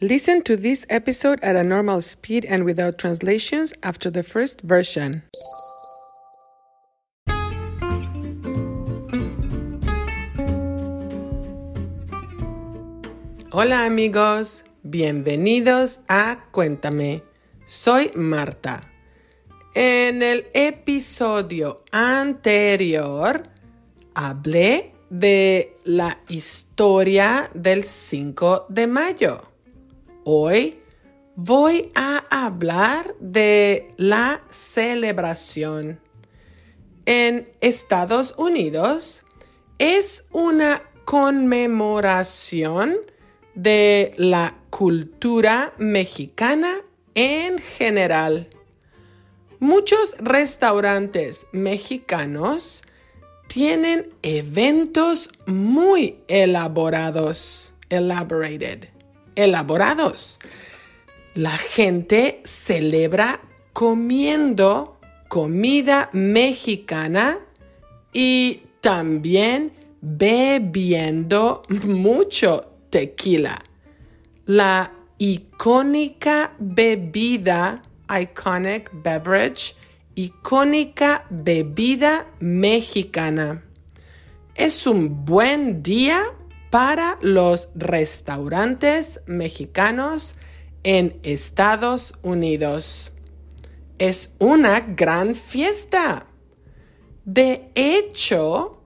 Listen to this episode at a normal speed and without translations after the first version. Hola amigos, bienvenidos a Cuéntame. Soy Marta. En el episodio anterior hablé de la historia del 5 de mayo. Hoy voy a hablar de la celebración. En Estados Unidos es una conmemoración de la cultura mexicana en general. Muchos restaurantes mexicanos tienen eventos muy elaborados, elaborated, elaborados. La gente celebra comiendo comida mexicana y también bebiendo mucho tequila. La icónica bebida, iconic beverage, icónica bebida mexicana. Es un buen día para los restaurantes mexicanos en Estados Unidos. Es una gran fiesta. De hecho,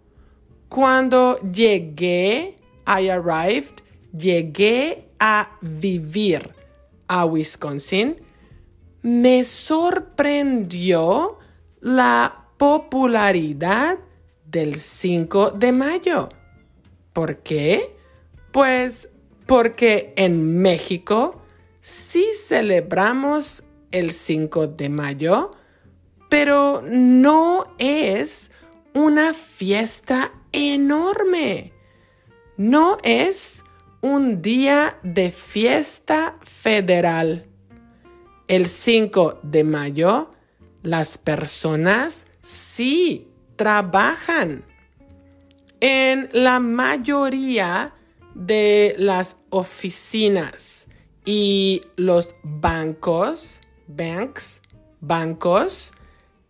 cuando llegué, I arrived, llegué a vivir a Wisconsin, me sorprendió la popularidad del 5 de mayo. ¿Por qué? Pues porque en México sí celebramos el 5 de mayo, pero no es una fiesta enorme. No es un día de fiesta federal. El 5 de mayo, las personas sí trabajan. En la mayoría de las oficinas y los bancos, banks, bancos,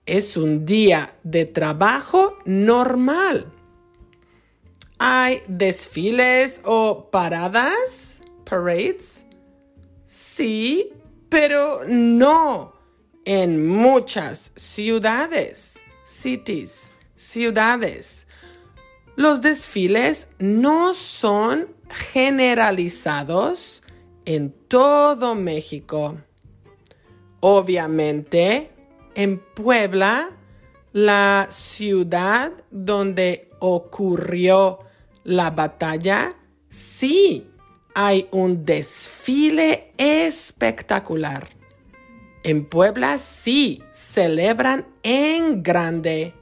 es un día de trabajo normal. ¿Hay desfiles o paradas? Parades? Sí, pero no en muchas ciudades, cities, ciudades. Los desfiles no son generalizados en todo México. Obviamente, en Puebla, la ciudad donde ocurrió la batalla, sí hay un desfile espectacular. En Puebla sí celebran en grande.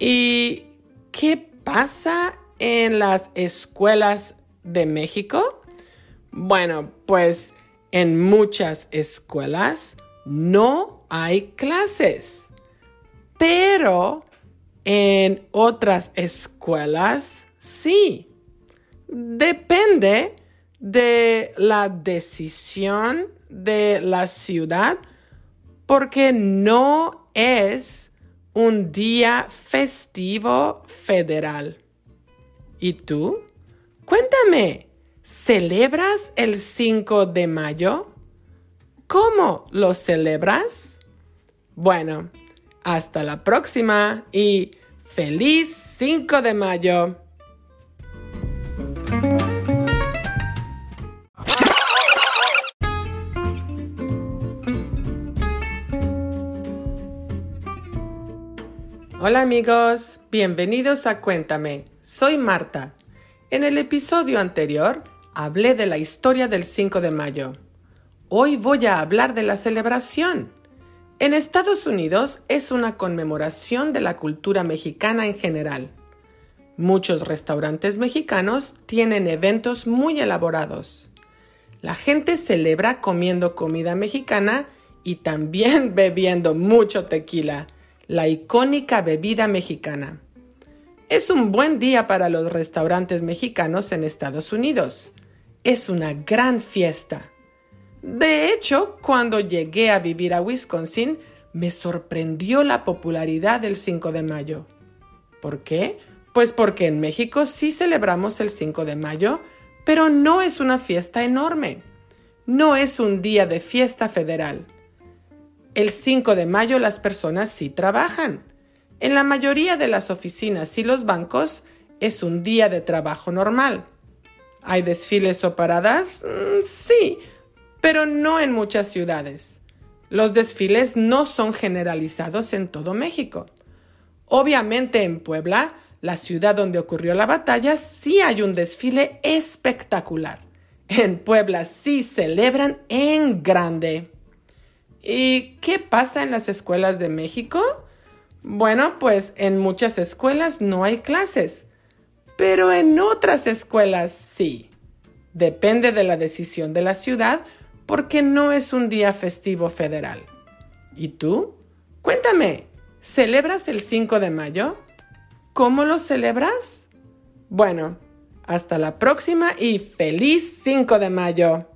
¿Y qué pasa en las escuelas de México? Bueno, pues en muchas escuelas no hay clases, pero en otras escuelas sí. Depende de la decisión de la ciudad porque no es un día festivo federal. ¿Y tú? Cuéntame, ¿celebras el 5 de mayo? ¿Cómo lo celebras? Bueno, hasta la próxima y feliz 5 de mayo. Hola amigos, bienvenidos a Cuéntame. Soy Marta. En el episodio anterior hablé de la historia del 5 de mayo. Hoy voy a hablar de la celebración. En Estados Unidos es una conmemoración de la cultura mexicana en general. Muchos restaurantes mexicanos tienen eventos muy elaborados. La gente celebra comiendo comida mexicana y también bebiendo mucho tequila, la icónica bebida mexicana. Es un buen día para los restaurantes mexicanos en Estados Unidos. es una gran fiesta. De hecho, cuando llegué a vivir a Wisconsin, me sorprendió la popularidad del 5 de mayo. ¿Por qué? Pues porque en México sí celebramos el 5 de mayo, pero no es una fiesta enorme. No es un día de fiesta federal. El 5 de mayo las personas sí trabajan. En la mayoría de las oficinas y los bancos es un día de trabajo normal. ¿Hay desfiles o paradas? Mm, sí, pero no en muchas ciudades. Los desfiles no son generalizados en todo México. Obviamente en Puebla, la ciudad donde ocurrió la batalla, sí hay un desfile espectacular. En Puebla sí celebran en grande. ¿Y qué pasa en las escuelas de México? Bueno, pues en muchas escuelas no hay clases, pero en otras escuelas sí. Depende de la decisión de la ciudad porque no es un día festivo federal. ¿Y tú? Cuéntame, ¿celebras el 5 de mayo? ¿Cómo lo celebras? Bueno, hasta la próxima y feliz 5 de mayo.